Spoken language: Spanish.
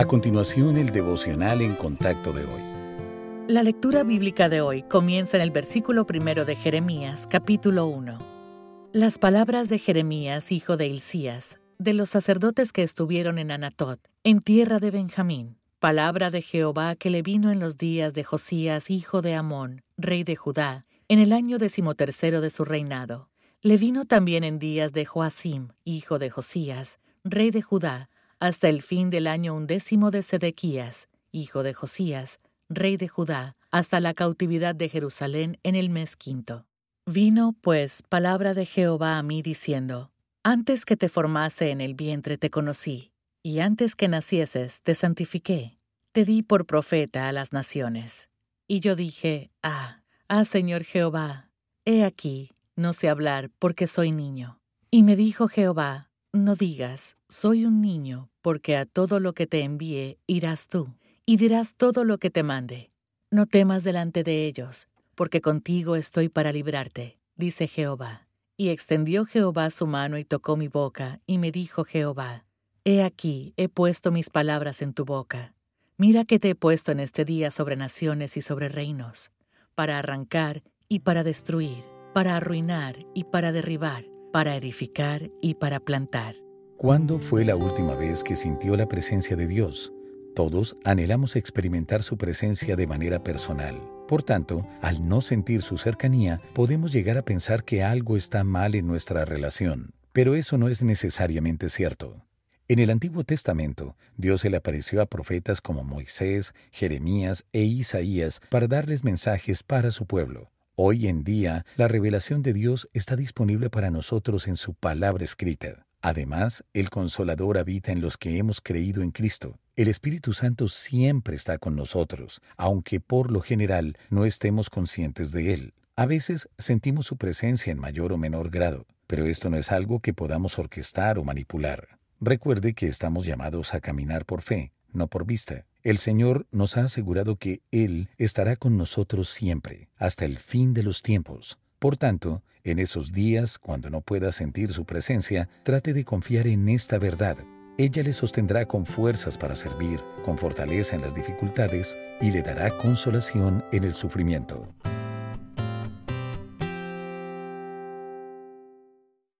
A continuación, el devocional en contacto de hoy. La lectura bíblica de hoy comienza en el versículo primero de Jeremías, capítulo 1. Las palabras de Jeremías, hijo de Hilcías, de los sacerdotes que estuvieron en Anatot, en tierra de Benjamín, palabra de Jehová que le vino en los días de Josías, hijo de Amón, rey de Judá, en el año decimotercero de su reinado. Le vino también en días de Joacim, hijo de Josías, rey de Judá, hasta el fin del año undécimo de Sedequías, hijo de Josías, rey de Judá, hasta la cautividad de Jerusalén en el mes quinto. Vino, pues, palabra de Jehová a mí diciendo, Antes que te formase en el vientre te conocí, y antes que nacieses te santifiqué, te di por profeta a las naciones. Y yo dije, Ah, ah, Señor Jehová, he aquí, no sé hablar porque soy niño. Y me dijo Jehová, no digas, soy un niño, porque a todo lo que te envíe irás tú, y dirás todo lo que te mande. No temas delante de ellos, porque contigo estoy para librarte, dice Jehová. Y extendió Jehová su mano y tocó mi boca, y me dijo Jehová, He aquí, he puesto mis palabras en tu boca. Mira que te he puesto en este día sobre naciones y sobre reinos, para arrancar y para destruir, para arruinar y para derribar para edificar y para plantar. ¿Cuándo fue la última vez que sintió la presencia de Dios? Todos anhelamos experimentar su presencia de manera personal. Por tanto, al no sentir su cercanía, podemos llegar a pensar que algo está mal en nuestra relación. Pero eso no es necesariamente cierto. En el Antiguo Testamento, Dios se le apareció a profetas como Moisés, Jeremías e Isaías para darles mensajes para su pueblo. Hoy en día, la revelación de Dios está disponible para nosotros en su palabra escrita. Además, el Consolador habita en los que hemos creído en Cristo. El Espíritu Santo siempre está con nosotros, aunque por lo general no estemos conscientes de Él. A veces sentimos su presencia en mayor o menor grado, pero esto no es algo que podamos orquestar o manipular. Recuerde que estamos llamados a caminar por fe, no por vista. El Señor nos ha asegurado que Él estará con nosotros siempre, hasta el fin de los tiempos. Por tanto, en esos días, cuando no pueda sentir su presencia, trate de confiar en esta verdad. Ella le sostendrá con fuerzas para servir, con fortaleza en las dificultades y le dará consolación en el sufrimiento.